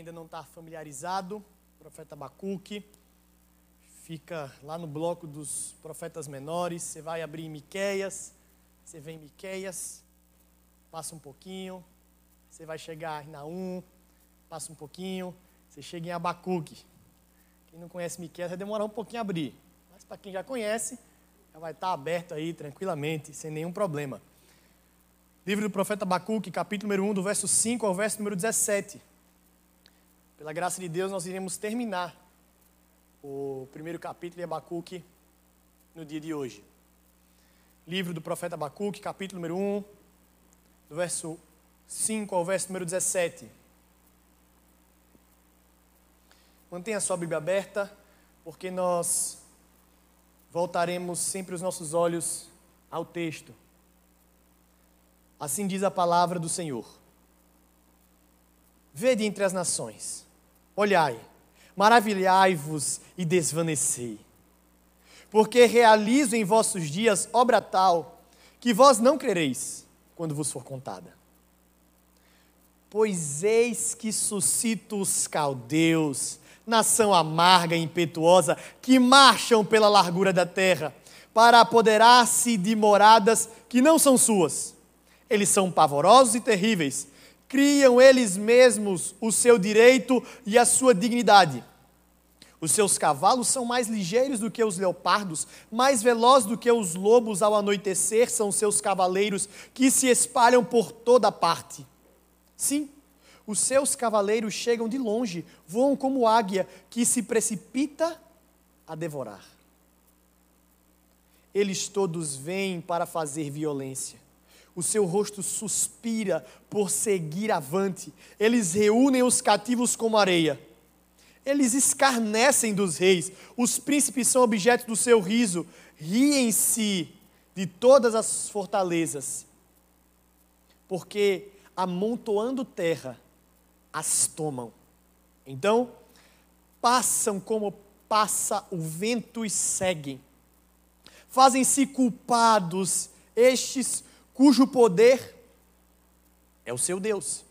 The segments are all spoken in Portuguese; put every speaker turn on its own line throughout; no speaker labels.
ainda não está familiarizado, o profeta Abacuque, fica lá no bloco dos profetas menores, você vai abrir em Miqueias, você vem em Miqueias, passa um pouquinho, você vai chegar em Naum, passa um pouquinho, você chega em Abacuque. Quem não conhece Miqueias vai demorar um pouquinho a abrir, mas para quem já conhece, já vai estar aberto aí tranquilamente, sem nenhum problema. Livro do profeta Abacuque, capítulo número 1, do verso 5 ao verso número 17. Pela graça de Deus, nós iremos terminar o primeiro capítulo de Abacuque no dia de hoje. Livro do profeta Abacuque, capítulo número 1, do verso 5 ao verso número 17. Mantenha sua Bíblia aberta, porque nós voltaremos sempre os nossos olhos ao texto. Assim diz a palavra do Senhor. Vede entre as nações, olhai, maravilhai-vos e desvanecei. Porque realizo em vossos dias obra tal que vós não crereis quando vos for contada. Pois eis que suscito os caldeus, nação amarga e impetuosa, que marcham pela largura da terra, para apoderar-se de moradas que não são suas. Eles são pavorosos e terríveis, criam eles mesmos o seu direito e a sua dignidade. Os seus cavalos são mais ligeiros do que os leopardos, mais velozes do que os lobos ao anoitecer são seus cavaleiros que se espalham por toda parte. Sim, os seus cavaleiros chegam de longe, voam como águia que se precipita a devorar. Eles todos vêm para fazer violência. O seu rosto suspira por seguir avante. Eles reúnem os cativos como areia. Eles escarnecem dos reis. Os príncipes são objeto do seu riso. Riem-se de todas as fortalezas. Porque, amontoando terra, as tomam. Então, passam como passa o vento e seguem. Fazem-se culpados estes cujo poder é o seu Deus.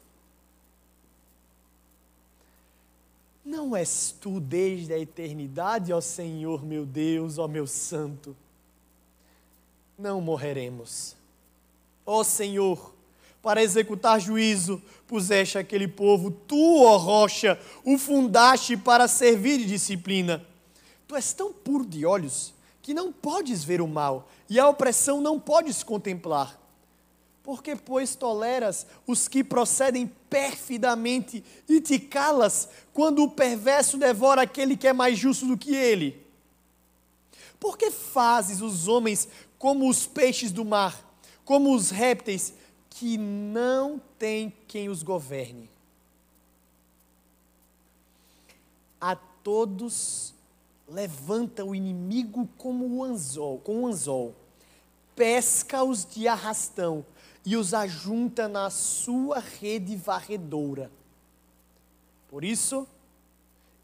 Não és tu desde a eternidade, ó Senhor meu Deus, ó meu Santo. Não morreremos. Ó Senhor, para executar juízo, puseste aquele povo, tu, ó rocha, o fundaste para servir de disciplina. Tu és tão puro de olhos que não podes ver o mal, e a opressão não podes contemplar. Porque, pois, toleras os que procedem perfidamente e te calas quando o perverso devora aquele que é mais justo do que ele? Por que fazes os homens como os peixes do mar, como os répteis que não têm quem os governe? A todos levanta o inimigo como anzol, com o anzol, pesca-os de arrastão e os ajunta na sua rede varredora. Por isso,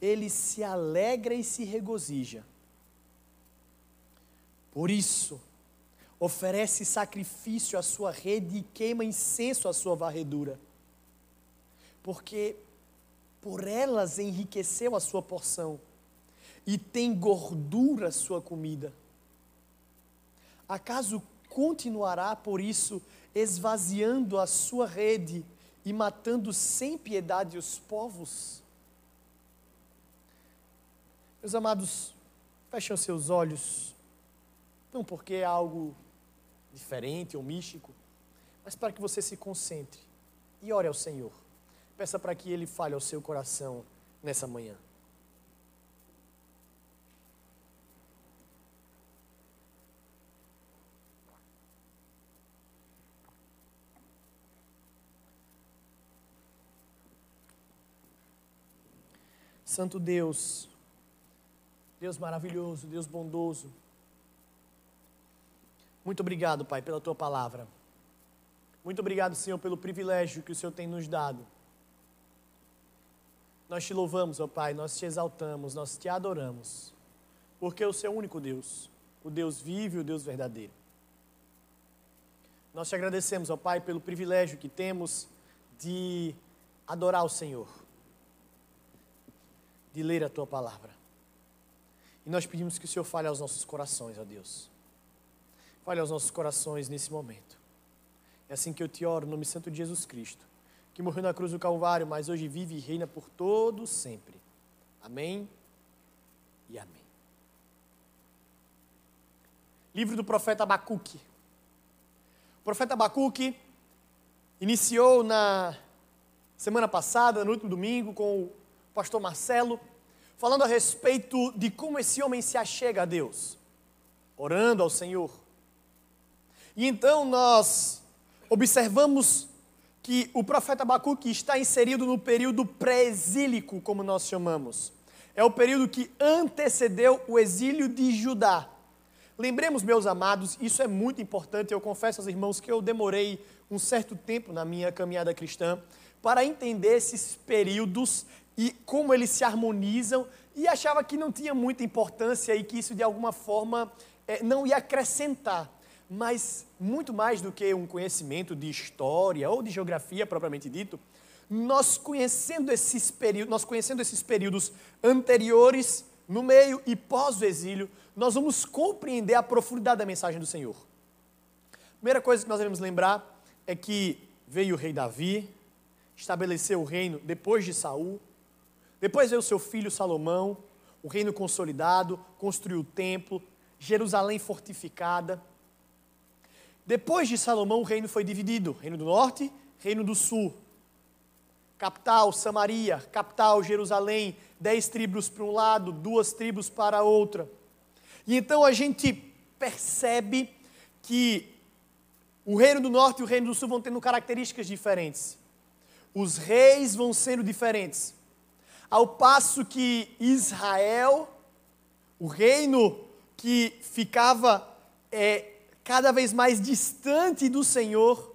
ele se alegra e se regozija. Por isso, oferece sacrifício à sua rede e queima incenso à sua varredura. Porque por elas enriqueceu a sua porção e tem gordura sua comida. Acaso continuará por isso esvaziando a sua rede e matando sem piedade os povos? Meus amados, fechem seus olhos, não porque é algo diferente ou místico, mas para que você se concentre e ore ao Senhor. Peça para que Ele fale ao seu coração nessa manhã. Santo Deus, Deus maravilhoso, Deus bondoso. Muito obrigado, Pai, pela tua palavra. Muito obrigado, Senhor, pelo privilégio que o Senhor tem nos dado. Nós te louvamos, ó Pai, nós te exaltamos, nós te adoramos, porque o Senhor é o único Deus, o Deus vive, o Deus verdadeiro. Nós te agradecemos, ó Pai, pelo privilégio que temos de adorar o Senhor de ler a tua palavra. E nós pedimos que o Senhor fale aos nossos corações, ó Deus. Fale aos nossos corações nesse momento. É assim que eu te oro, no nome santo de Jesus Cristo, que morreu na cruz do Calvário, mas hoje vive e reina por todo sempre. Amém e amém. Livro do profeta Abacuque. O profeta Abacuque iniciou na semana passada, no último domingo, com pastor Marcelo, falando a respeito de como esse homem se achega a Deus, orando ao Senhor. E então nós observamos que o profeta Abacuque está inserido no período pré-exílico, como nós chamamos. É o período que antecedeu o exílio de Judá. Lembremos, meus amados, isso é muito importante. Eu confesso aos irmãos que eu demorei um certo tempo na minha caminhada cristã para entender esses períodos e como eles se harmonizam e achava que não tinha muita importância e que isso de alguma forma é, não ia acrescentar. Mas muito mais do que um conhecimento de história ou de geografia propriamente dito, nós conhecendo esses períodos, nós conhecendo esses períodos anteriores, no meio e pós o exílio, nós vamos compreender a profundidade da mensagem do Senhor. Primeira coisa que nós devemos lembrar é que veio o rei Davi, estabeleceu o reino depois de Saul, depois veio seu filho Salomão, o reino consolidado, construiu o templo, Jerusalém fortificada. Depois de Salomão, o reino foi dividido: reino do norte, reino do sul. Capital, Samaria, capital, Jerusalém, dez tribos para um lado, duas tribos para a outra. E então a gente percebe que o reino do norte e o reino do sul vão tendo características diferentes. Os reis vão sendo diferentes. Ao passo que Israel, o reino que ficava é, cada vez mais distante do Senhor,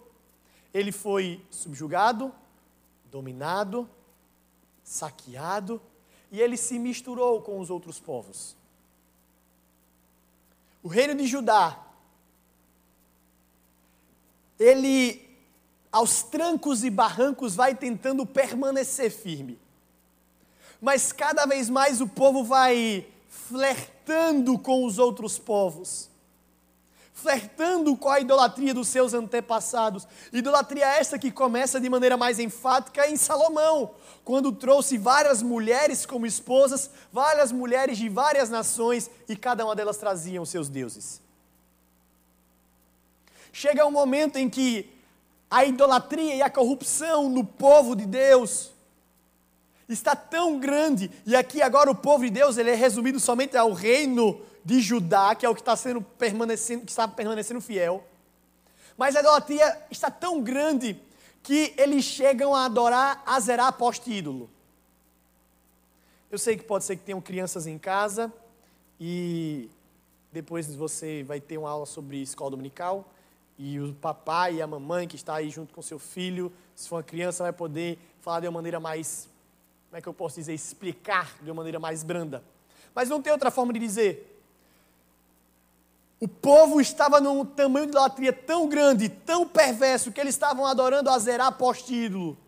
ele foi subjugado, dominado, saqueado, e ele se misturou com os outros povos. O reino de Judá, ele, aos trancos e barrancos, vai tentando permanecer firme. Mas cada vez mais o povo vai flertando com os outros povos flertando com a idolatria dos seus antepassados. Idolatria esta que começa de maneira mais enfática em Salomão, quando trouxe várias mulheres como esposas, várias mulheres de várias nações, e cada uma delas traziam seus deuses. Chega um momento em que a idolatria e a corrupção no povo de Deus está tão grande, e aqui agora o povo de Deus ele é resumido somente ao reino de Judá, que é o que está sendo permanecendo, que está permanecendo fiel. Mas a idolatria está tão grande que eles chegam a adorar Azerá poste-ídolo. Eu sei que pode ser que tenham crianças em casa e depois você vai ter uma aula sobre escola dominical e o papai e a mamãe que está aí junto com seu filho, se for uma criança, vai poder falar de uma maneira mais, como é que eu posso dizer, explicar de uma maneira mais branda. Mas não tem outra forma de dizer. O povo estava num tamanho de idolatria tão grande, tão perverso, que eles estavam adorando a Zerá poste-ídolo.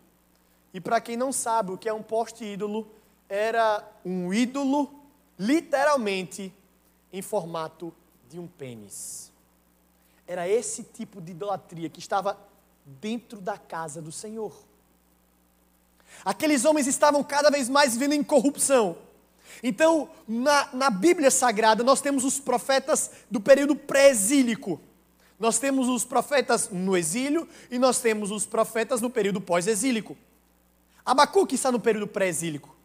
E para quem não sabe o que é um poste-ídolo, era um ídolo, literalmente, em formato de um pênis. Era esse tipo de idolatria que estava dentro da casa do Senhor. Aqueles homens estavam cada vez mais vivendo em corrupção então, na, na Bíblia Sagrada, nós temos os profetas do período pré-exílico. Nós temos os profetas no exílio e nós temos os profetas no período pós-exílico. Abacuque está no período pré-exílico.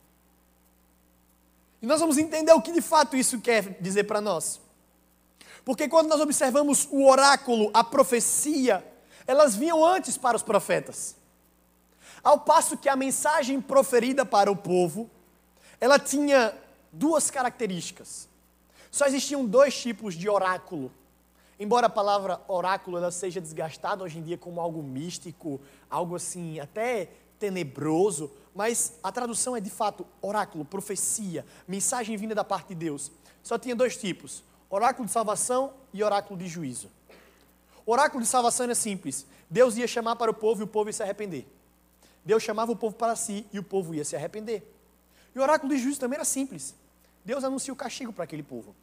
E nós vamos entender o que de fato isso quer dizer para nós. Porque quando nós observamos o oráculo, a profecia, elas vinham antes para os profetas. Ao passo que a mensagem proferida para o povo ela tinha duas características. Só existiam dois tipos de oráculo. Embora a palavra oráculo ela seja desgastada hoje em dia como algo místico, algo assim até tenebroso, mas a tradução é de fato oráculo, profecia, mensagem vinda da parte de Deus. Só tinha dois tipos: oráculo de salvação e oráculo de juízo. Oráculo de salvação era simples. Deus ia chamar para o povo e o povo ia se arrepender. Deus chamava o povo para si e o povo ia se arrepender. E o oráculo de juízo também era simples. Deus anuncia o castigo para aquele povo.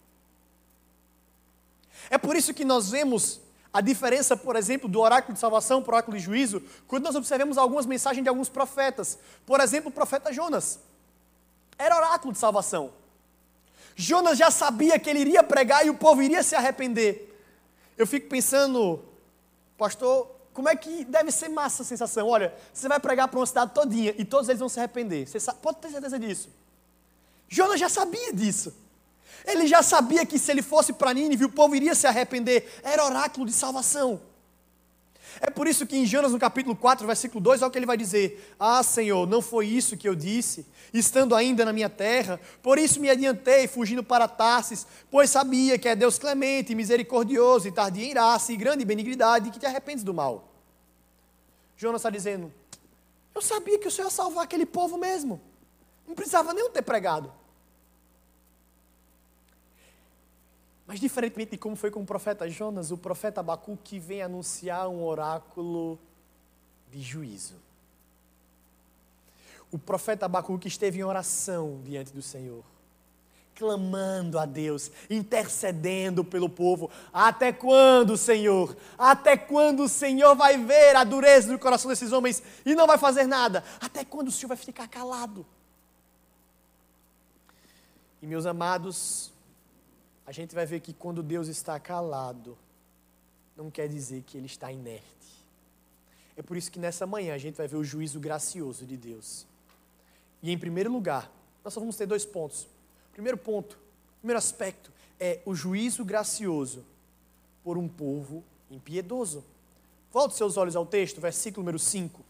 É por isso que nós vemos a diferença, por exemplo, do oráculo de salvação para o oráculo de juízo, quando nós observamos algumas mensagens de alguns profetas. Por exemplo, o profeta Jonas. Era oráculo de salvação. Jonas já sabia que ele iria pregar e o povo iria se arrepender. Eu fico pensando, pastor, como é que deve ser massa a sensação? Olha, você vai pregar para uma cidade todinha e todos eles vão se arrepender. Você sabe, pode ter certeza disso. Jonas já sabia disso. Ele já sabia que se ele fosse para Nínive, o povo iria se arrepender. Era oráculo de salvação. É por isso que em Jonas, no capítulo 4, versículo 2, olha o que ele vai dizer: Ah, Senhor, não foi isso que eu disse, estando ainda na minha terra, por isso me adiantei, fugindo para Tarsis, pois sabia que é Deus clemente, misericordioso, e tardio em graça, e grande benignidade, que te arrependes do mal. Jonas está dizendo: Eu sabia que o Senhor ia salvar aquele povo mesmo, não precisava nem ter pregado. Mas diferentemente de como foi com o profeta Jonas, o profeta Abacuque vem anunciar um oráculo de juízo. O profeta Abacuque esteve em oração diante do Senhor, clamando a Deus, intercedendo pelo povo. Até quando, Senhor? Até quando o Senhor vai ver a dureza do coração desses homens e não vai fazer nada? Até quando o Senhor vai ficar calado? E meus amados, a gente vai ver que quando Deus está calado, não quer dizer que ele está inerte. É por isso que nessa manhã a gente vai ver o juízo gracioso de Deus. E em primeiro lugar, nós só vamos ter dois pontos. Primeiro ponto, primeiro aspecto é o juízo gracioso por um povo impiedoso. Volte seus olhos ao texto, versículo número 5.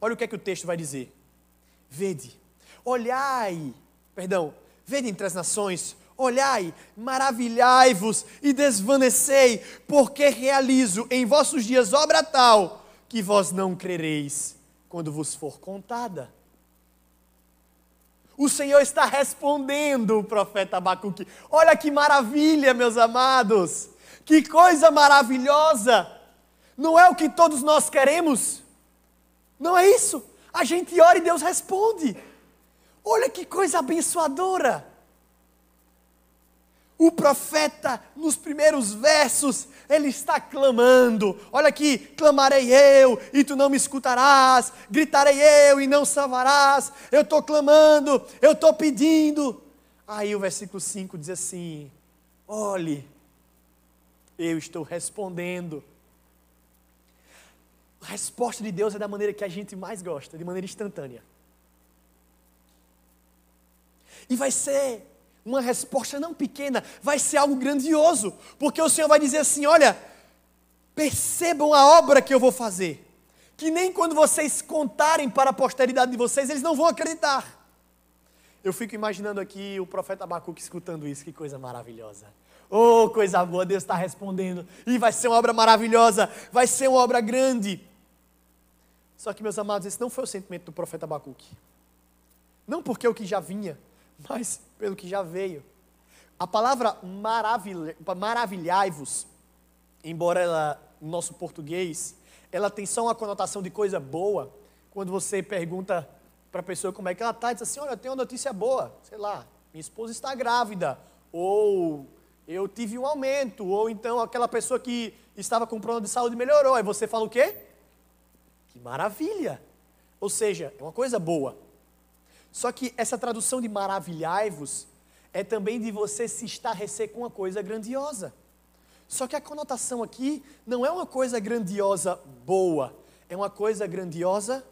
Olha o que é que o texto vai dizer. Vede, olhai, perdão, vede entre as nações, Olhai, maravilhai-vos e desvanecei, porque realizo em vossos dias obra tal que vós não crereis quando vos for contada. O Senhor está respondendo o profeta Abacuque. Olha que maravilha, meus amados. Que coisa maravilhosa. Não é o que todos nós queremos? Não é isso? A gente ora e Deus responde. Olha que coisa abençoadora. O profeta, nos primeiros versos, ele está clamando. Olha aqui: clamarei eu e tu não me escutarás, gritarei eu e não salvarás. Eu estou clamando, eu estou pedindo. Aí o versículo 5 diz assim: olhe, eu estou respondendo. A resposta de Deus é da maneira que a gente mais gosta, de maneira instantânea. E vai ser uma resposta não pequena, vai ser algo grandioso, porque o Senhor vai dizer assim: olha, percebam a obra que eu vou fazer, que nem quando vocês contarem para a posteridade de vocês, eles não vão acreditar. Eu fico imaginando aqui o profeta Abacuque escutando isso, que coisa maravilhosa. Oh, coisa boa, Deus está respondendo, e vai ser uma obra maravilhosa, vai ser uma obra grande. Só que, meus amados, esse não foi o sentimento do profeta Abacuque. Não porque o que já vinha, mas pelo que já veio. A palavra maravilhai-vos, embora ela, no nosso português, ela tem só uma conotação de coisa boa, quando você pergunta para a pessoa como é que ela está, diz assim, olha, eu tenho uma notícia boa, sei lá, minha esposa está grávida, ou eu tive um aumento, ou então aquela pessoa que estava com problema de saúde melhorou, aí você fala o quê? Que maravilha! Ou seja, é uma coisa boa. Só que essa tradução de maravilhai-vos é também de você se estarrecer com uma coisa grandiosa. Só que a conotação aqui não é uma coisa grandiosa boa, é uma coisa grandiosa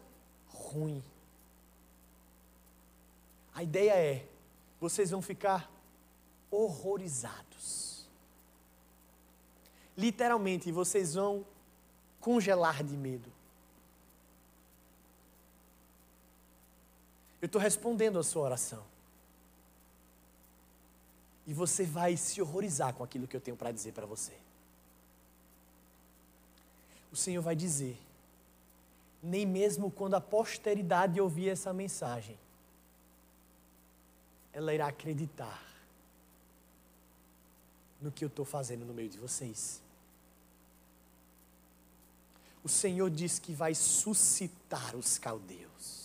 ruim. A ideia é: vocês vão ficar horrorizados. Literalmente, vocês vão congelar de medo. Eu estou respondendo a sua oração. E você vai se horrorizar com aquilo que eu tenho para dizer para você. O Senhor vai dizer: nem mesmo quando a posteridade ouvir essa mensagem, ela irá acreditar no que eu estou fazendo no meio de vocês. O Senhor diz que vai suscitar os caldeus.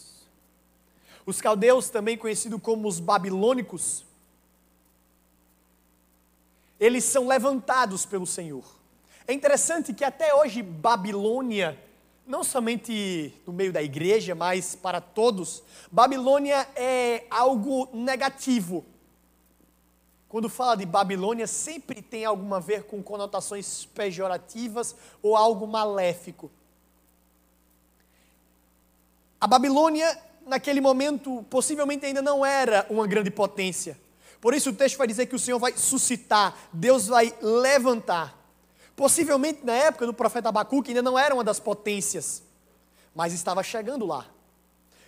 Os caldeus, também conhecidos como os babilônicos, eles são levantados pelo Senhor. É interessante que até hoje Babilônia, não somente no meio da igreja, mas para todos, Babilônia é algo negativo. Quando fala de Babilônia, sempre tem alguma a ver com conotações pejorativas ou algo maléfico. A Babilônia, naquele momento, possivelmente ainda não era uma grande potência. Por isso o texto vai dizer que o Senhor vai suscitar, Deus vai levantar. Possivelmente na época do profeta Abacuque ainda não era uma das potências, mas estava chegando lá.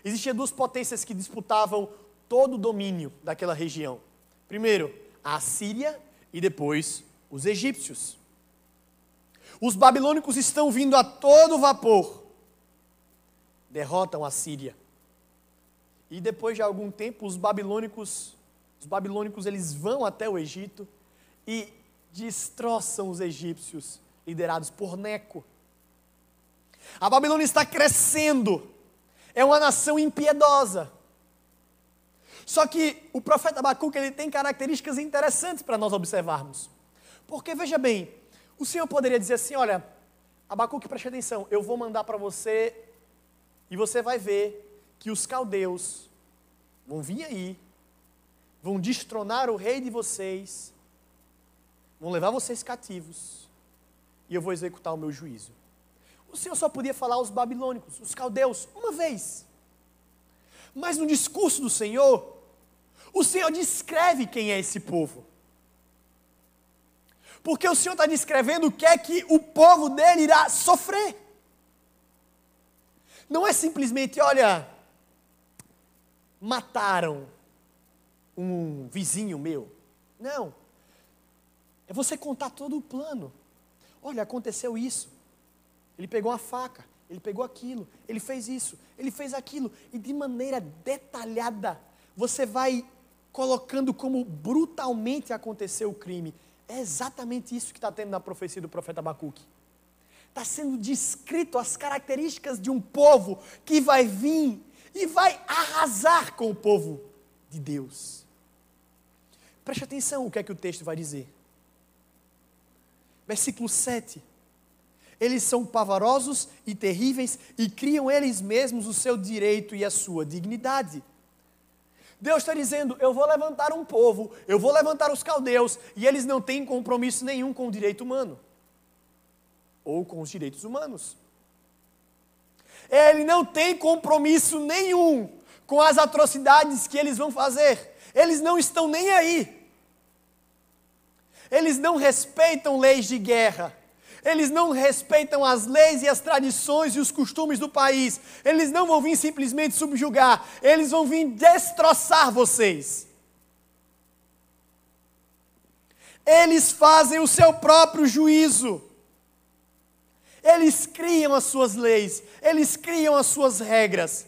Existiam duas potências que disputavam todo o domínio daquela região. Primeiro, a Síria e depois os egípcios. Os babilônicos estão vindo a todo vapor, derrotam a Síria. E depois de algum tempo, os babilônicos os babilônicos eles vão até o Egito e destroçam os egípcios, liderados por Neco. A Babilônia está crescendo, é uma nação impiedosa. Só que o profeta Abacuque ele tem características interessantes para nós observarmos. Porque veja bem, o Senhor poderia dizer assim: olha, Abacuque, preste atenção, eu vou mandar para você e você vai ver que os caldeus vão vir aí vão destronar o rei de vocês, vão levar vocês cativos, e eu vou executar o meu juízo. O Senhor só podia falar aos babilônicos, os caldeus, uma vez. Mas no discurso do Senhor, o Senhor descreve quem é esse povo. Porque o Senhor está descrevendo o que é que o povo dele irá sofrer. Não é simplesmente, olha, mataram um vizinho meu. Não. É você contar todo o plano. Olha, aconteceu isso. Ele pegou uma faca, ele pegou aquilo, ele fez isso, ele fez aquilo. E de maneira detalhada, você vai colocando como brutalmente aconteceu o crime. É exatamente isso que está tendo na profecia do profeta Abacuque. Está sendo descrito as características de um povo que vai vir e vai arrasar com o povo de Deus. Preste atenção o que é que o texto vai dizer. Versículo 7. Eles são pavorosos e terríveis e criam eles mesmos o seu direito e a sua dignidade. Deus está dizendo: Eu vou levantar um povo, eu vou levantar os caldeus, e eles não têm compromisso nenhum com o direito humano ou com os direitos humanos. Ele não tem compromisso nenhum com as atrocidades que eles vão fazer. Eles não estão nem aí. Eles não respeitam leis de guerra. Eles não respeitam as leis e as tradições e os costumes do país. Eles não vão vir simplesmente subjugar. Eles vão vir destroçar vocês. Eles fazem o seu próprio juízo. Eles criam as suas leis. Eles criam as suas regras.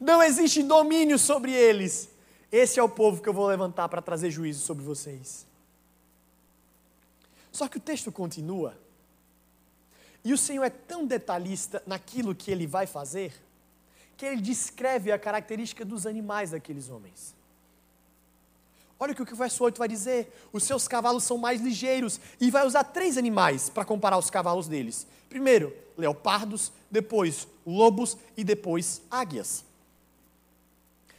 Não existe domínio sobre eles. Esse é o povo que eu vou levantar para trazer juízo sobre vocês. Só que o texto continua. E o Senhor é tão detalhista naquilo que ele vai fazer, que ele descreve a característica dos animais daqueles homens. Olha o que o verso 8 vai dizer: os seus cavalos são mais ligeiros, e vai usar três animais para comparar os cavalos deles. Primeiro, leopardos, depois lobos e depois águias.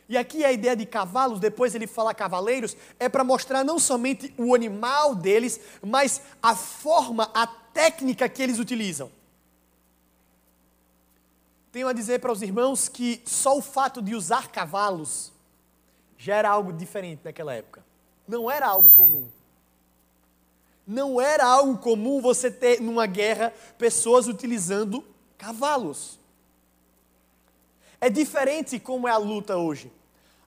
E aqui a ideia de cavalos, depois ele fala cavaleiros, é para mostrar não somente o animal deles, mas a forma, a técnica que eles utilizam. Tenho a dizer para os irmãos que só o fato de usar cavalos já era algo diferente naquela época. Não era algo comum. Não era algo comum você ter numa guerra pessoas utilizando cavalos. É diferente como é a luta hoje.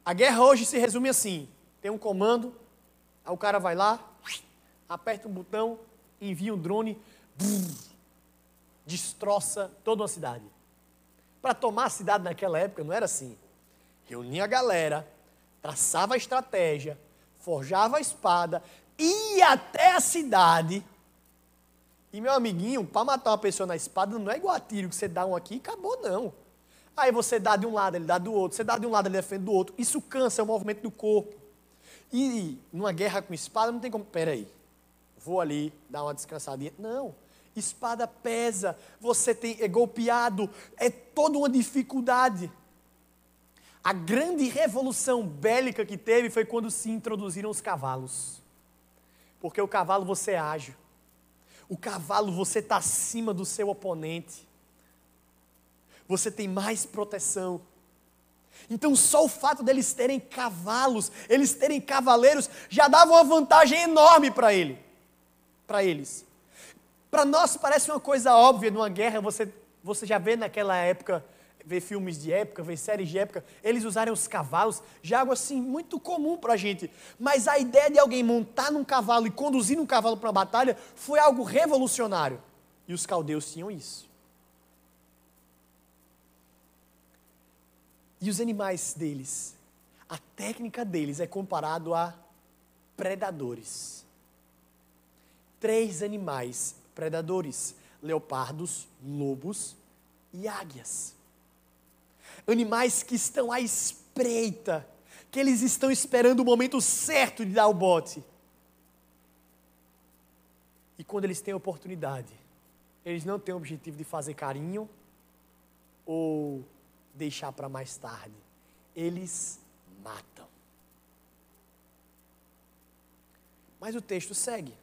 A guerra hoje se resume assim: tem um comando, aí o cara vai lá, aperta um botão, envia um drone, brrr, destroça toda uma cidade. Para tomar a cidade naquela época não era assim. Reunia a galera, traçava a estratégia, forjava a espada, ia até a cidade. E meu amiguinho, para matar uma pessoa na espada não é igual a tiro que você dá um aqui e acabou, não. Aí você dá de um lado, ele dá do outro, você dá de um lado, ele defende do outro. Isso cansa é o movimento do corpo. E numa guerra com espada não tem como. Peraí, vou ali dar uma descansadinha. Não. Espada pesa, você tem, é golpeado, é toda uma dificuldade. A grande revolução bélica que teve foi quando se introduziram os cavalos. Porque o cavalo você é ágil. O cavalo você está acima do seu oponente. Você tem mais proteção. Então, só o fato deles terem cavalos, eles terem cavaleiros, já dava uma vantagem enorme para ele, para eles. Para nós parece uma coisa óbvia numa guerra, você, você já vê naquela época ver filmes de época, ver séries de época, eles usarem os cavalos, já é algo assim muito comum para a gente. Mas a ideia de alguém montar num cavalo e conduzir um cavalo para uma batalha foi algo revolucionário. E os caldeus tinham isso. E os animais deles, a técnica deles é comparado a predadores. Três animais predadores: leopardos, lobos e águias animais que estão à espreita, que eles estão esperando o momento certo de dar o bote. E quando eles têm oportunidade, eles não têm o objetivo de fazer carinho ou deixar para mais tarde. Eles matam. Mas o texto segue.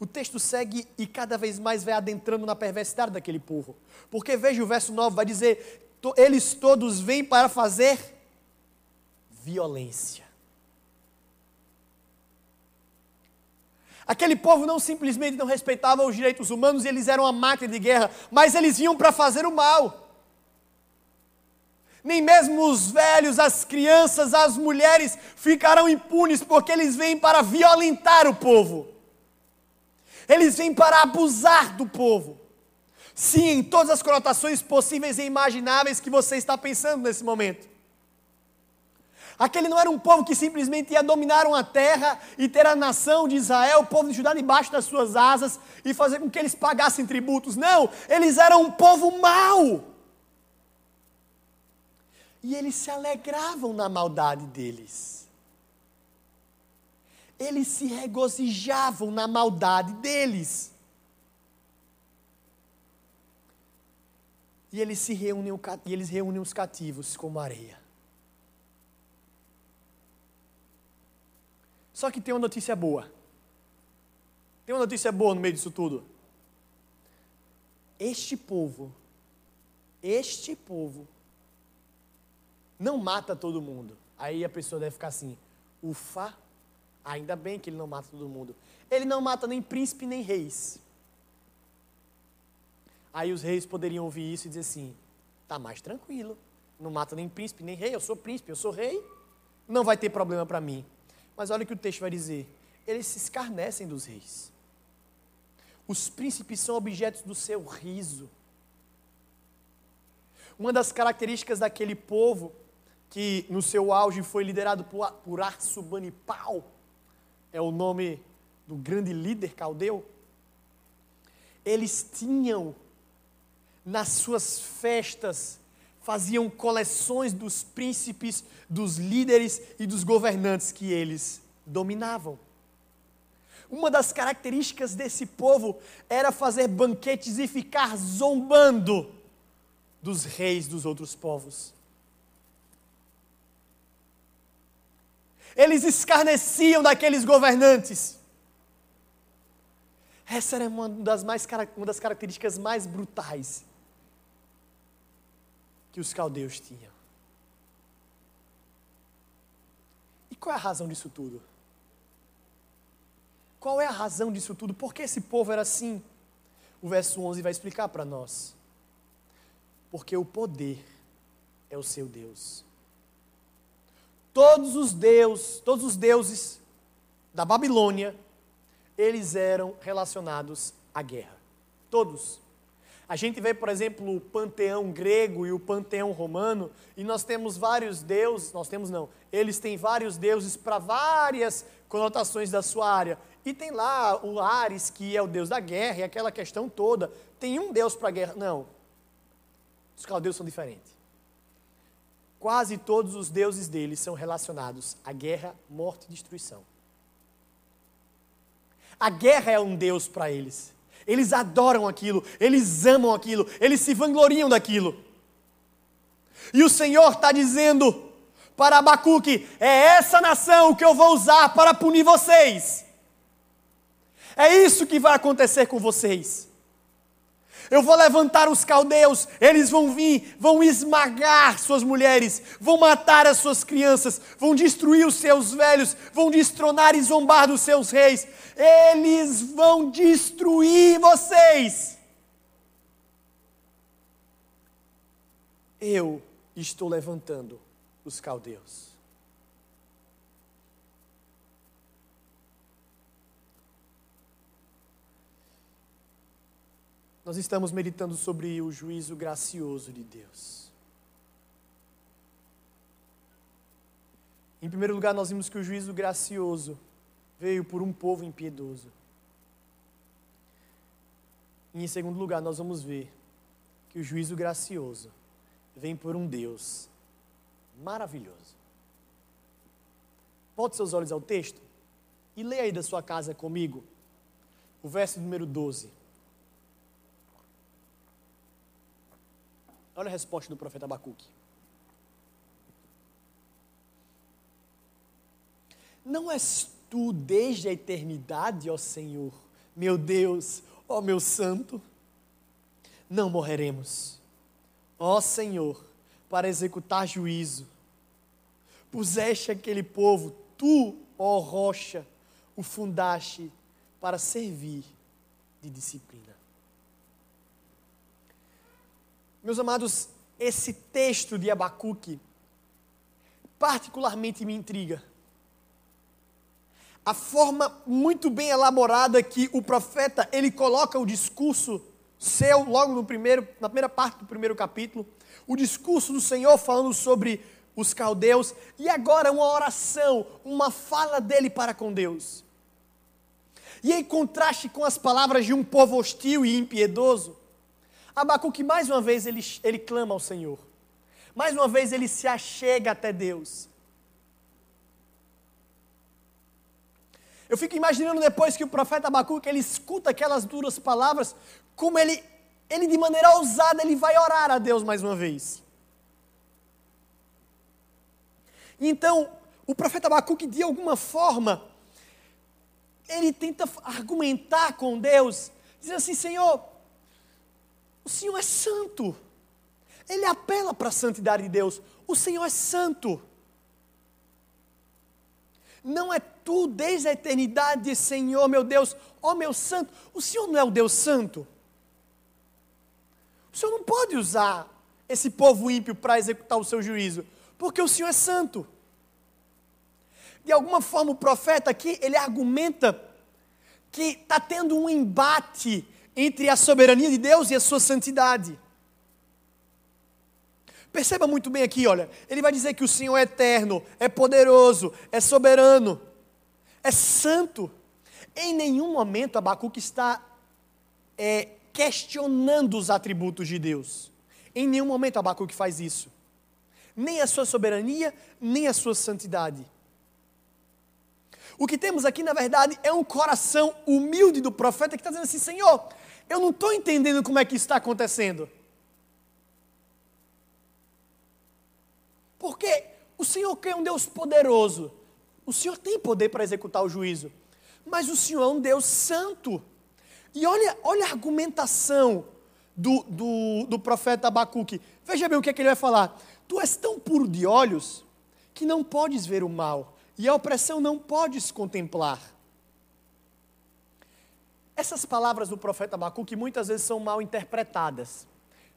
O texto segue e cada vez mais vai adentrando na perversidade daquele povo. Porque veja o verso 9, vai dizer: eles todos vêm para fazer violência. Aquele povo não simplesmente não respeitava os direitos humanos eles eram a máquina de guerra, mas eles vinham para fazer o mal. Nem mesmo os velhos, as crianças, as mulheres ficarão impunes, porque eles vêm para violentar o povo. Eles vêm para abusar do povo. Sim, em todas as conotações possíveis e imagináveis que você está pensando nesse momento. Aquele não era um povo que simplesmente ia dominar uma terra e ter a nação de Israel, o povo de Judá, debaixo das suas asas e fazer com que eles pagassem tributos. Não, eles eram um povo mau. E eles se alegravam na maldade deles. Eles se regozijavam na maldade deles. E eles se reúnem, e eles reúnem os cativos como areia. Só que tem uma notícia boa. Tem uma notícia boa no meio disso tudo. Este povo, este povo, não mata todo mundo. Aí a pessoa deve ficar assim: ufa, ainda bem que ele não mata todo mundo. Ele não mata nem príncipe nem reis. Aí os reis poderiam ouvir isso e dizer assim: tá mais tranquilo, não mata nem príncipe nem rei, eu sou príncipe, eu sou rei, não vai ter problema para mim. Mas olha o que o texto vai dizer: eles se escarnecem dos reis. Os príncipes são objetos do seu riso. Uma das características daquele povo, que no seu auge foi liderado por, por Arsubanipal, é o nome do grande líder caldeu, eles tinham nas suas festas, faziam coleções dos príncipes, dos líderes e dos governantes que eles dominavam. Uma das características desse povo era fazer banquetes e ficar zombando dos reis dos outros povos. Eles escarneciam daqueles governantes. Essa era uma das, mais, uma das características mais brutais que os caldeus tinham. E qual é a razão disso tudo? Qual é a razão disso tudo? Por que esse povo era assim? O verso 11 vai explicar para nós. Porque o poder é o seu Deus. Todos os deuses, todos os deuses da Babilônia, eles eram relacionados à guerra. Todos. A gente vê, por exemplo, o panteão grego e o panteão romano, e nós temos vários deuses, nós temos não, eles têm vários deuses para várias conotações da sua área. E tem lá o Ares, que é o deus da guerra, e aquela questão toda. Tem um deus para a guerra? Não. Os caldeus são diferentes. Quase todos os deuses deles são relacionados à guerra, morte e destruição. A guerra é um deus para eles. Eles adoram aquilo, eles amam aquilo, eles se vangloriam daquilo. E o Senhor está dizendo para Abacuque: é essa nação que eu vou usar para punir vocês. É isso que vai acontecer com vocês. Eu vou levantar os caldeus, eles vão vir, vão esmagar suas mulheres, vão matar as suas crianças, vão destruir os seus velhos, vão destronar e zombar dos seus reis. Eles vão destruir vocês. Eu estou levantando os caldeus. Nós estamos meditando sobre o juízo gracioso de Deus. Em primeiro lugar, nós vimos que o juízo gracioso veio por um povo impiedoso. E em segundo lugar, nós vamos ver que o juízo gracioso vem por um Deus maravilhoso. Volte seus olhos ao texto e leia aí da sua casa comigo o verso número 12. Olha a resposta do profeta Abacuque. Não és tu desde a eternidade, ó Senhor, meu Deus, ó meu santo? Não morreremos, ó Senhor, para executar juízo. Puseste aquele povo, tu, ó rocha, o fundaste para servir de disciplina. Meus amados, esse texto de Abacuque particularmente me intriga. A forma muito bem elaborada que o profeta ele coloca o discurso seu logo no primeiro, na primeira parte do primeiro capítulo, o discurso do Senhor falando sobre os caldeus e agora uma oração, uma fala dele para com Deus. E em contraste com as palavras de um povo hostil e impiedoso, Abacuque, mais uma vez, ele, ele clama ao Senhor. Mais uma vez, ele se achega até Deus. Eu fico imaginando depois que o profeta Abacuque, ele escuta aquelas duras palavras, como ele, ele de maneira ousada, ele vai orar a Deus mais uma vez. Então, o profeta Abacuque, de alguma forma, ele tenta argumentar com Deus, diz assim, Senhor, o Senhor é santo. Ele apela para a santidade de Deus. O Senhor é santo. Não é tu desde a eternidade, Senhor, meu Deus, ó meu santo. O Senhor não é o Deus santo. O Senhor não pode usar esse povo ímpio para executar o seu juízo, porque o Senhor é santo. De alguma forma, o profeta aqui, ele argumenta que está tendo um embate entre a soberania de Deus e a sua santidade. Perceba muito bem aqui, olha, ele vai dizer que o Senhor é eterno, é poderoso, é soberano, é santo. Em nenhum momento Abacuque está é, questionando os atributos de Deus. Em nenhum momento Abacuque faz isso. Nem a sua soberania, nem a sua santidade. O que temos aqui, na verdade, é um coração humilde do profeta que está dizendo assim: Senhor, eu não estou entendendo como é que está acontecendo. Porque o Senhor é um Deus poderoso. O Senhor tem poder para executar o juízo. Mas o Senhor é um Deus santo. E olha, olha a argumentação do, do, do profeta Abacuque. Veja bem o que, é que ele vai falar. Tu és tão puro de olhos que não podes ver o mal, e a opressão não podes contemplar. Essas palavras do profeta Abacuque muitas vezes são mal interpretadas.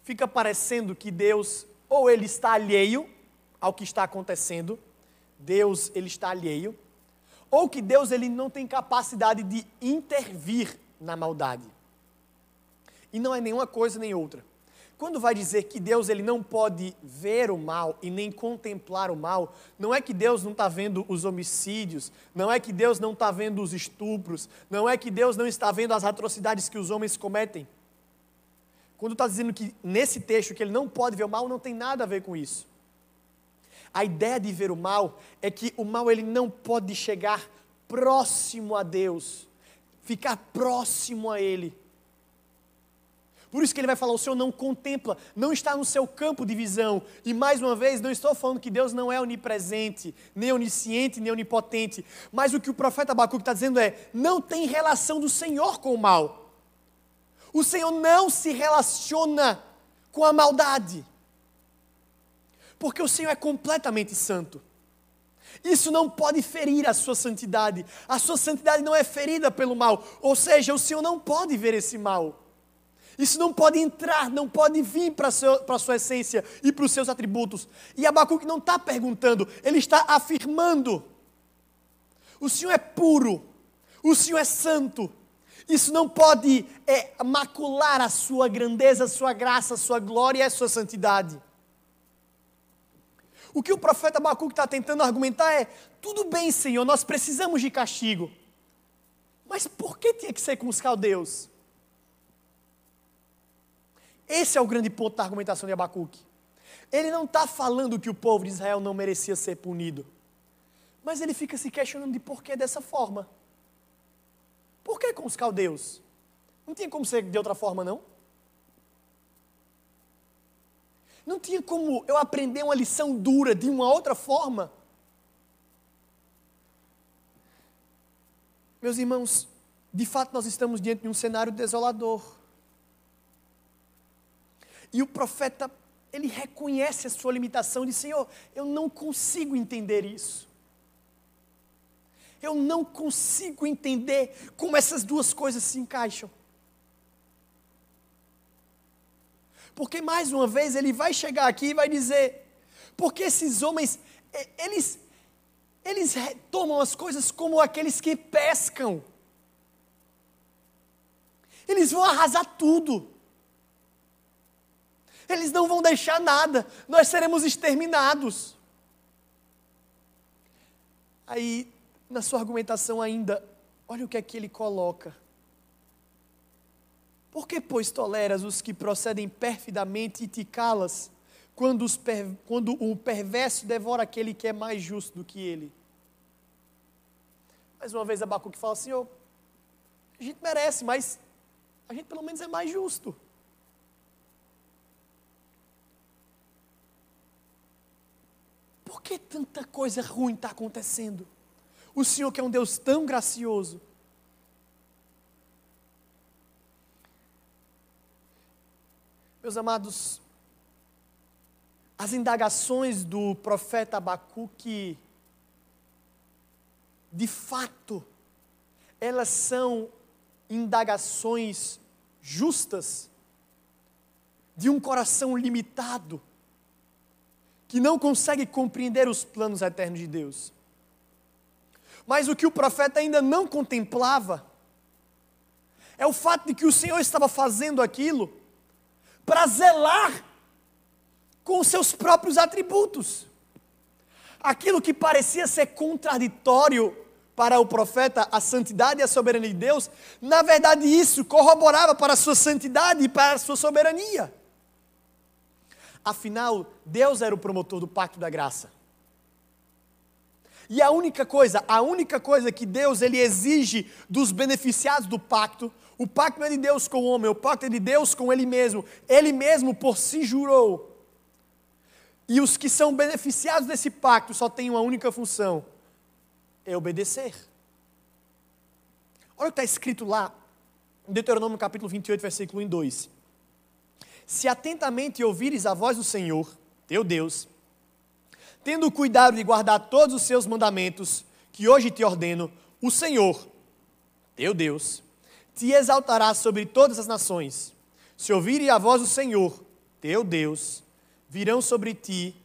Fica parecendo que Deus ou ele está alheio ao que está acontecendo, Deus ele está alheio, ou que Deus ele não tem capacidade de intervir na maldade. E não é nenhuma coisa nem outra. Quando vai dizer que Deus ele não pode ver o mal e nem contemplar o mal, não é que Deus não está vendo os homicídios, não é que Deus não está vendo os estupros, não é que Deus não está vendo as atrocidades que os homens cometem. quando está dizendo que nesse texto que ele não pode ver o mal, não tem nada a ver com isso. A ideia de ver o mal é que o mal ele não pode chegar próximo a Deus, ficar próximo a Ele. Por isso que ele vai falar: o Senhor não contempla, não está no seu campo de visão. E mais uma vez, não estou falando que Deus não é onipresente, nem onisciente, nem onipotente. Mas o que o profeta Abacuque está dizendo é: não tem relação do Senhor com o mal. O Senhor não se relaciona com a maldade. Porque o Senhor é completamente santo. Isso não pode ferir a sua santidade. A sua santidade não é ferida pelo mal. Ou seja, o Senhor não pode ver esse mal. Isso não pode entrar, não pode vir para a sua essência e para os seus atributos. E Abacuque não está perguntando, ele está afirmando. O Senhor é puro, o Senhor é santo. Isso não pode é, macular a sua grandeza, a sua graça, a sua glória e a sua santidade. O que o profeta Abacuque está tentando argumentar é: tudo bem, Senhor, nós precisamos de castigo. Mas por que tinha que ser com os caldeus? Esse é o grande ponto da argumentação de Abacuque. Ele não está falando que o povo de Israel não merecia ser punido. Mas ele fica se questionando de por que dessa forma. Por que com os caldeus? Não tinha como ser de outra forma, não? Não tinha como eu aprender uma lição dura de uma outra forma? Meus irmãos, de fato nós estamos diante de um cenário desolador. E o profeta, ele reconhece a sua limitação e diz: Senhor, eu não consigo entender isso. Eu não consigo entender como essas duas coisas se encaixam. Porque mais uma vez ele vai chegar aqui e vai dizer: porque esses homens, eles, eles tomam as coisas como aqueles que pescam. Eles vão arrasar tudo. Eles não vão deixar nada, nós seremos exterminados. Aí, na sua argumentação ainda, olha o que é que ele coloca. Por que, pois, toleras os que procedem perfidamente e te calas, quando, per... quando o perverso devora aquele que é mais justo do que ele? Mais uma vez, Abacuque fala, Senhor, a gente merece, mas a gente pelo menos é mais justo. Por que tanta coisa ruim está acontecendo? O Senhor que é um Deus tão gracioso. Meus amados, as indagações do profeta Abacuque, de fato, elas são indagações justas, de um coração limitado, que não consegue compreender os planos eternos de Deus. Mas o que o profeta ainda não contemplava é o fato de que o Senhor estava fazendo aquilo para zelar com os seus próprios atributos. Aquilo que parecia ser contraditório para o profeta, a santidade e a soberania de Deus, na verdade isso corroborava para a sua santidade e para a sua soberania. Afinal, Deus era o promotor do pacto da graça. E a única coisa, a única coisa que Deus ele exige dos beneficiados do pacto, o pacto não é de Deus com o homem, o pacto é de Deus com ele mesmo. Ele mesmo por si jurou. E os que são beneficiados desse pacto só têm uma única função: é obedecer. Olha o que está escrito lá, em Deuteronômio capítulo 28, versículo 1 e 2 se atentamente ouvires a voz do Senhor, teu Deus, tendo cuidado de guardar todos os seus mandamentos, que hoje te ordeno, o Senhor, teu Deus, te exaltará sobre todas as nações. Se ouvirem a voz do Senhor, teu Deus, virão sobre ti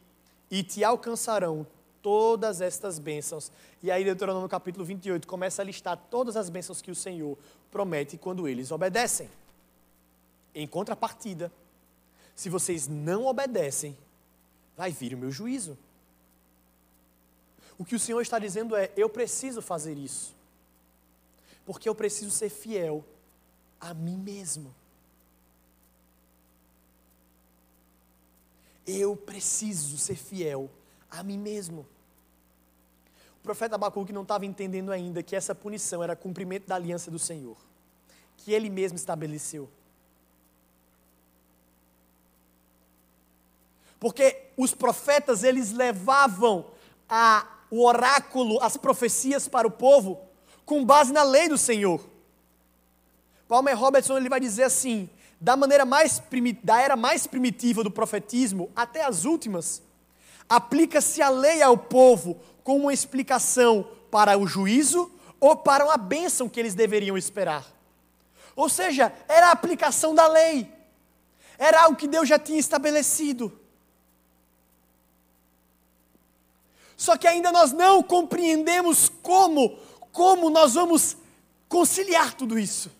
e te alcançarão todas estas bênçãos. E aí, Deuteronômio capítulo 28 começa a listar todas as bênçãos que o Senhor promete quando eles obedecem. Em contrapartida, se vocês não obedecem, vai vir o meu juízo. O que o Senhor está dizendo é: eu preciso fazer isso, porque eu preciso ser fiel a mim mesmo. Eu preciso ser fiel a mim mesmo. O profeta Abacuque não estava entendendo ainda que essa punição era cumprimento da aliança do Senhor, que ele mesmo estabeleceu. Porque os profetas, eles levavam a, o oráculo, as profecias para o povo, com base na lei do Senhor. Palmer Robertson ele vai dizer assim: da maneira mais da era mais primitiva do profetismo até as últimas, aplica-se a lei ao povo com uma explicação para o juízo ou para uma bênção que eles deveriam esperar. Ou seja, era a aplicação da lei. Era algo que Deus já tinha estabelecido. Só que ainda nós não compreendemos como, como nós vamos conciliar tudo isso.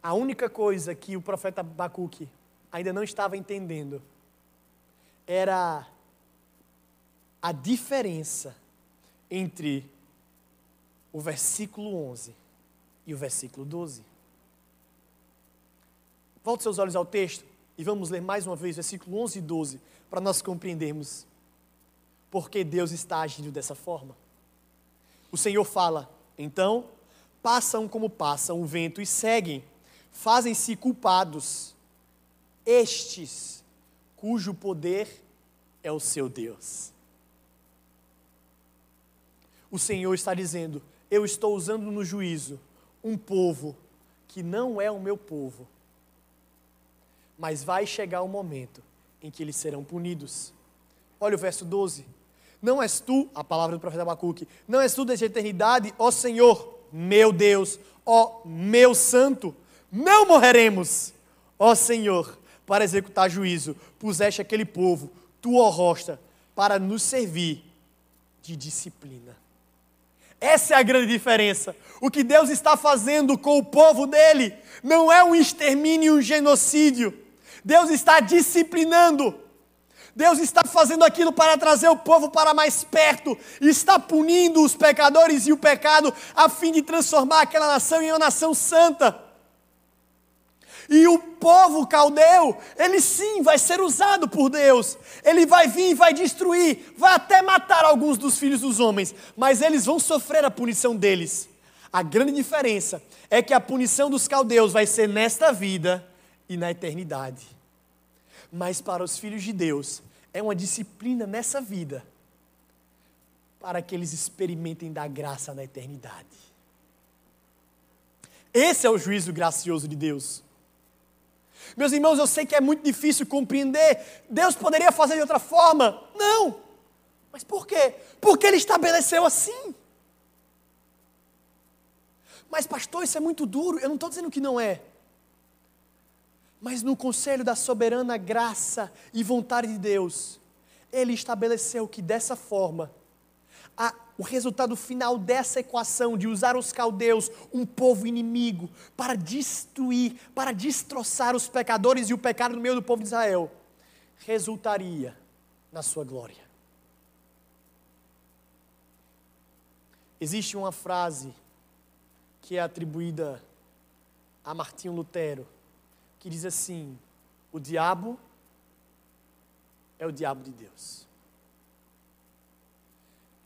A única coisa que o profeta Abacuque ainda não estava entendendo era a diferença entre o versículo 11 e o versículo 12. Volte seus olhos ao texto e vamos ler mais uma vez versículo 11 e 12 para nós compreendermos por que Deus está agindo dessa forma. O Senhor fala: então, passam como passam o vento e seguem fazem-se culpados estes cujo poder é o seu Deus. O Senhor está dizendo: Eu estou usando no juízo um povo que não é o meu povo, mas vai chegar o momento em que eles serão punidos. Olha o verso 12. Não és tu, a palavra do profeta Abacuque, não és tu desde a eternidade, ó Senhor, meu Deus, ó meu santo, não morreremos. Ó Senhor, para executar juízo, puseste aquele povo, tua rosta, para nos servir de disciplina. Essa é a grande diferença. O que Deus está fazendo com o povo dele não é um extermínio, um genocídio. Deus está disciplinando. Deus está fazendo aquilo para trazer o povo para mais perto, está punindo os pecadores e o pecado, a fim de transformar aquela nação em uma nação santa. E o povo caldeu, ele sim vai ser usado por Deus. Ele vai vir, vai destruir, vai até matar alguns dos filhos dos homens, mas eles vão sofrer a punição deles. A grande diferença é que a punição dos caldeus vai ser nesta vida e na eternidade. Mas para os filhos de Deus, é uma disciplina nessa vida, para que eles experimentem da graça na eternidade. Esse é o juízo gracioso de Deus. Meus irmãos, eu sei que é muito difícil compreender. Deus poderia fazer de outra forma? Não. Mas por quê? Porque Ele estabeleceu assim. Mas, pastor, isso é muito duro. Eu não estou dizendo que não é. Mas no conselho da soberana graça e vontade de Deus, Ele estabeleceu que dessa forma, a o resultado final dessa equação de usar os caldeus, um povo inimigo, para destruir, para destroçar os pecadores e o pecado no meio do povo de Israel, resultaria na sua glória. Existe uma frase que é atribuída a Martinho Lutero, que diz assim: o diabo é o diabo de Deus.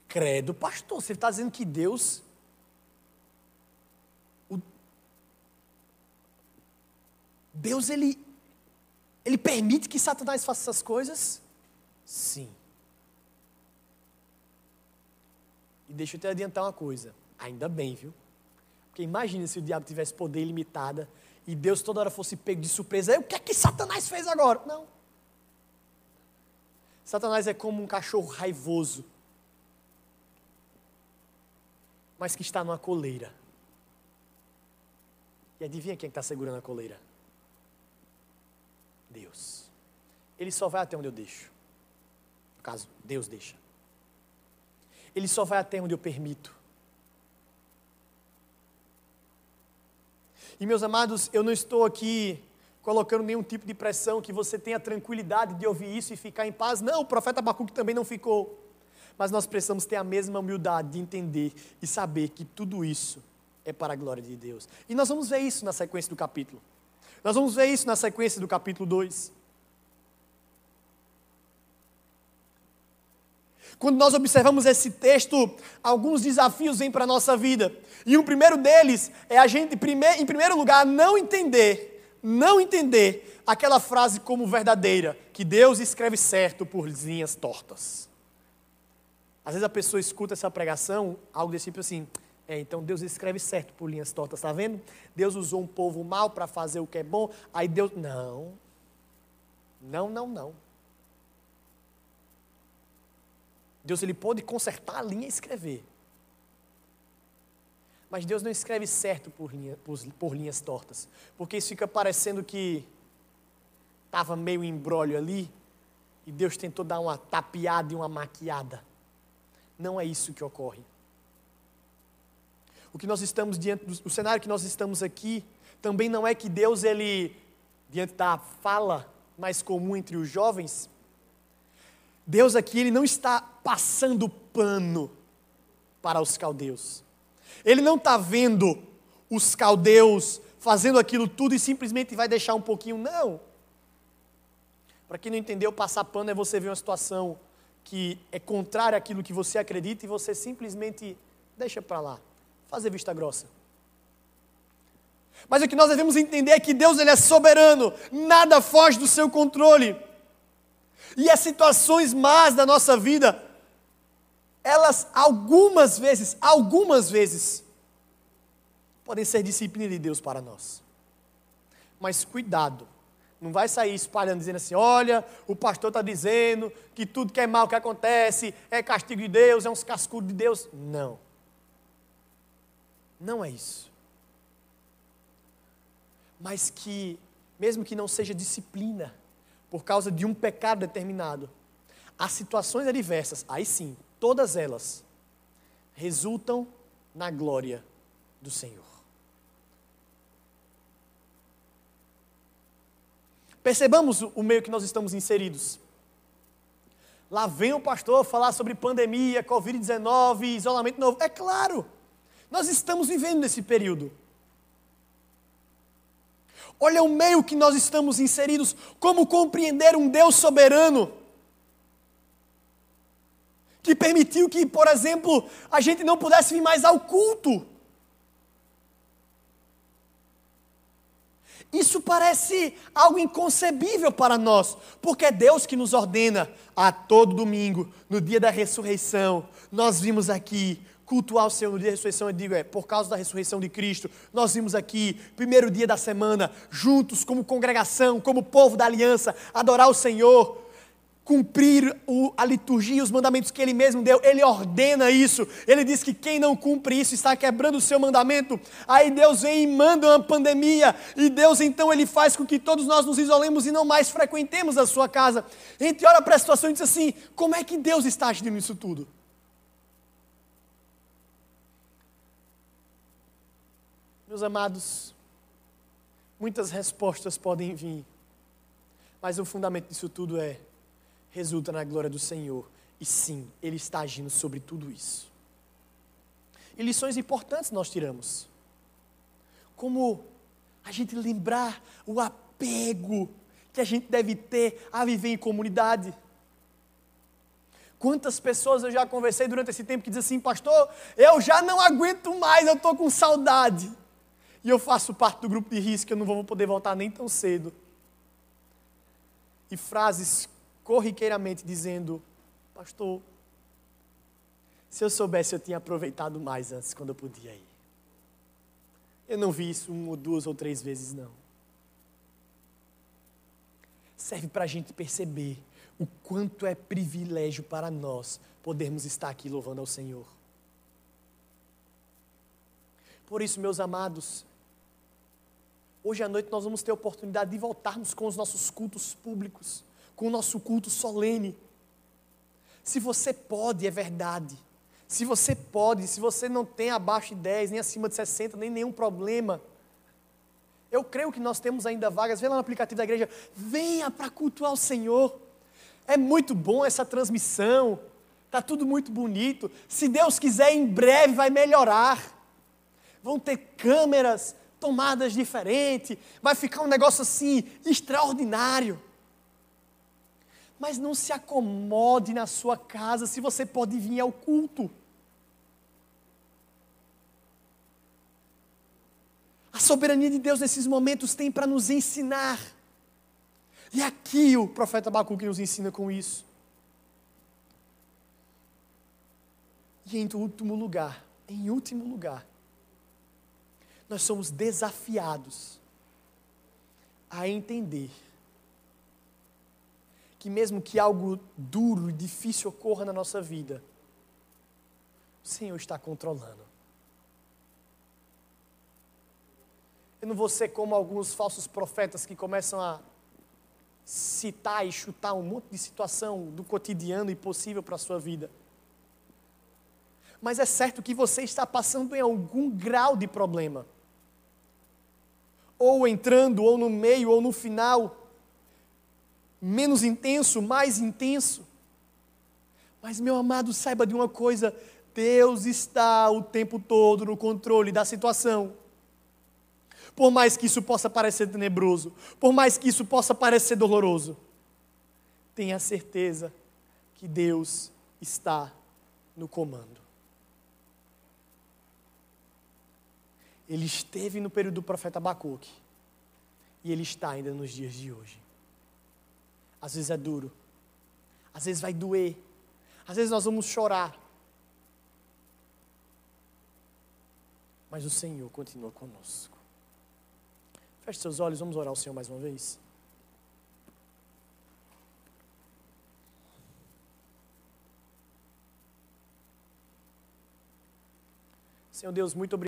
Credo, pastor, você está dizendo que Deus. O, Deus, ele, ele permite que Satanás faça essas coisas? Sim. E deixa eu te adiantar uma coisa. Ainda bem, viu? Porque imagine se o diabo tivesse poder ilimitado e Deus toda hora fosse pego de surpresa. o que é que Satanás fez agora? Não. Satanás é como um cachorro raivoso mas que está numa coleira. E adivinha quem está segurando a coleira? Deus. Ele só vai até onde eu deixo. No caso, Deus deixa. Ele só vai até onde eu permito. E meus amados, eu não estou aqui colocando nenhum tipo de pressão que você tenha tranquilidade de ouvir isso e ficar em paz. Não, o profeta Abacuque também não ficou. Mas nós precisamos ter a mesma humildade de entender e saber que tudo isso é para a glória de Deus. E nós vamos ver isso na sequência do capítulo. Nós vamos ver isso na sequência do capítulo 2. Quando nós observamos esse texto, alguns desafios vêm para a nossa vida. E o primeiro deles é a gente, em primeiro lugar, não entender, não entender aquela frase como verdadeira, que Deus escreve certo por linhas tortas. Às vezes a pessoa escuta essa pregação, algo desse tipo assim, é, então Deus escreve certo por linhas tortas, está vendo? Deus usou um povo mal para fazer o que é bom, aí Deus. Não. Não, não, não. Deus ele pode consertar a linha e escrever. Mas Deus não escreve certo por, linha, por, por linhas tortas. Porque isso fica parecendo que estava meio embrólio ali e Deus tentou dar uma tapeada e uma maquiada. Não é isso que ocorre. O que nós estamos diante do o cenário que nós estamos aqui também não é que Deus ele diante da fala mais comum entre os jovens, Deus aqui ele não está passando pano para os caldeus. Ele não está vendo os caldeus fazendo aquilo tudo e simplesmente vai deixar um pouquinho. Não. Para quem não entendeu, passar pano é você ver uma situação que é contrária àquilo que você acredita e você simplesmente deixa para lá. Fazer vista grossa. Mas o que nós devemos entender é que Deus ele é soberano, nada foge do seu controle. E as situações más da nossa vida, elas algumas vezes, algumas vezes, podem ser disciplina de Deus para nós. Mas cuidado, não vai sair espalhando dizendo assim: olha, o pastor está dizendo que tudo que é mal que acontece é castigo de Deus, é uns cascudos de Deus. Não. Não é isso. Mas que, mesmo que não seja disciplina, por causa de um pecado determinado, as situações adversas, aí sim, todas elas, resultam na glória do Senhor. Percebamos o meio que nós estamos inseridos. Lá vem o pastor falar sobre pandemia, Covid-19, isolamento novo. É claro, nós estamos vivendo nesse período. Olha o meio que nós estamos inseridos, como compreender um Deus soberano que permitiu que, por exemplo, a gente não pudesse vir mais ao culto. Isso parece algo inconcebível para nós, porque é Deus que nos ordena a todo domingo, no dia da ressurreição, nós vimos aqui cultuar o Senhor no dia da ressurreição, eu digo, é por causa da ressurreição de Cristo. Nós vimos aqui, primeiro dia da semana, juntos, como congregação, como povo da aliança, adorar o Senhor, cumprir o, a liturgia, os mandamentos que Ele mesmo deu. Ele ordena isso. Ele diz que quem não cumpre isso está quebrando o seu mandamento. Aí Deus vem e manda uma pandemia, e Deus então Ele faz com que todos nós nos isolemos e não mais frequentemos a sua casa. A gente olha para a situação e diz assim: como é que Deus está agindo nisso tudo? Meus amados, muitas respostas podem vir, mas o fundamento disso tudo é: resulta na glória do Senhor, e sim, Ele está agindo sobre tudo isso. E lições importantes nós tiramos, como a gente lembrar o apego que a gente deve ter a viver em comunidade. Quantas pessoas eu já conversei durante esse tempo que dizem assim, pastor, eu já não aguento mais, eu estou com saudade e eu faço parte do grupo de risco, eu não vou poder voltar nem tão cedo. E frases corriqueiramente dizendo: Pastor, se eu soubesse, eu tinha aproveitado mais antes, quando eu podia ir. Eu não vi isso uma ou duas ou três vezes, não. Serve para a gente perceber o quanto é privilégio para nós podermos estar aqui louvando ao Senhor. Por isso, meus amados, hoje à noite nós vamos ter a oportunidade de voltarmos com os nossos cultos públicos, com o nosso culto solene. Se você pode, é verdade. Se você pode, se você não tem abaixo de 10, nem acima de 60, nem nenhum problema. Eu creio que nós temos ainda vagas. Vê lá no aplicativo da igreja. Venha para cultuar o Senhor. É muito bom essa transmissão. Está tudo muito bonito. Se Deus quiser, em breve vai melhorar vão ter câmeras tomadas diferentes, vai ficar um negócio assim extraordinário. Mas não se acomode na sua casa se você pode vir ao culto. A soberania de Deus nesses momentos tem para nos ensinar. E aqui o profeta Abacuque nos ensina com isso. E em último lugar, em último lugar, nós somos desafiados a entender que mesmo que algo duro e difícil ocorra na nossa vida, o Senhor está controlando. Eu não vou ser como alguns falsos profetas que começam a citar e chutar um monte de situação do cotidiano impossível para a sua vida. Mas é certo que você está passando em algum grau de problema. Ou entrando, ou no meio, ou no final. Menos intenso, mais intenso. Mas, meu amado, saiba de uma coisa: Deus está o tempo todo no controle da situação. Por mais que isso possa parecer tenebroso, por mais que isso possa parecer doloroso, tenha certeza que Deus está no comando. Ele esteve no período do profeta Abacuque. E ele está ainda nos dias de hoje. Às vezes é duro. Às vezes vai doer. Às vezes nós vamos chorar. Mas o Senhor continua conosco. Feche seus olhos, vamos orar ao Senhor mais uma vez. Senhor Deus, muito obrigado.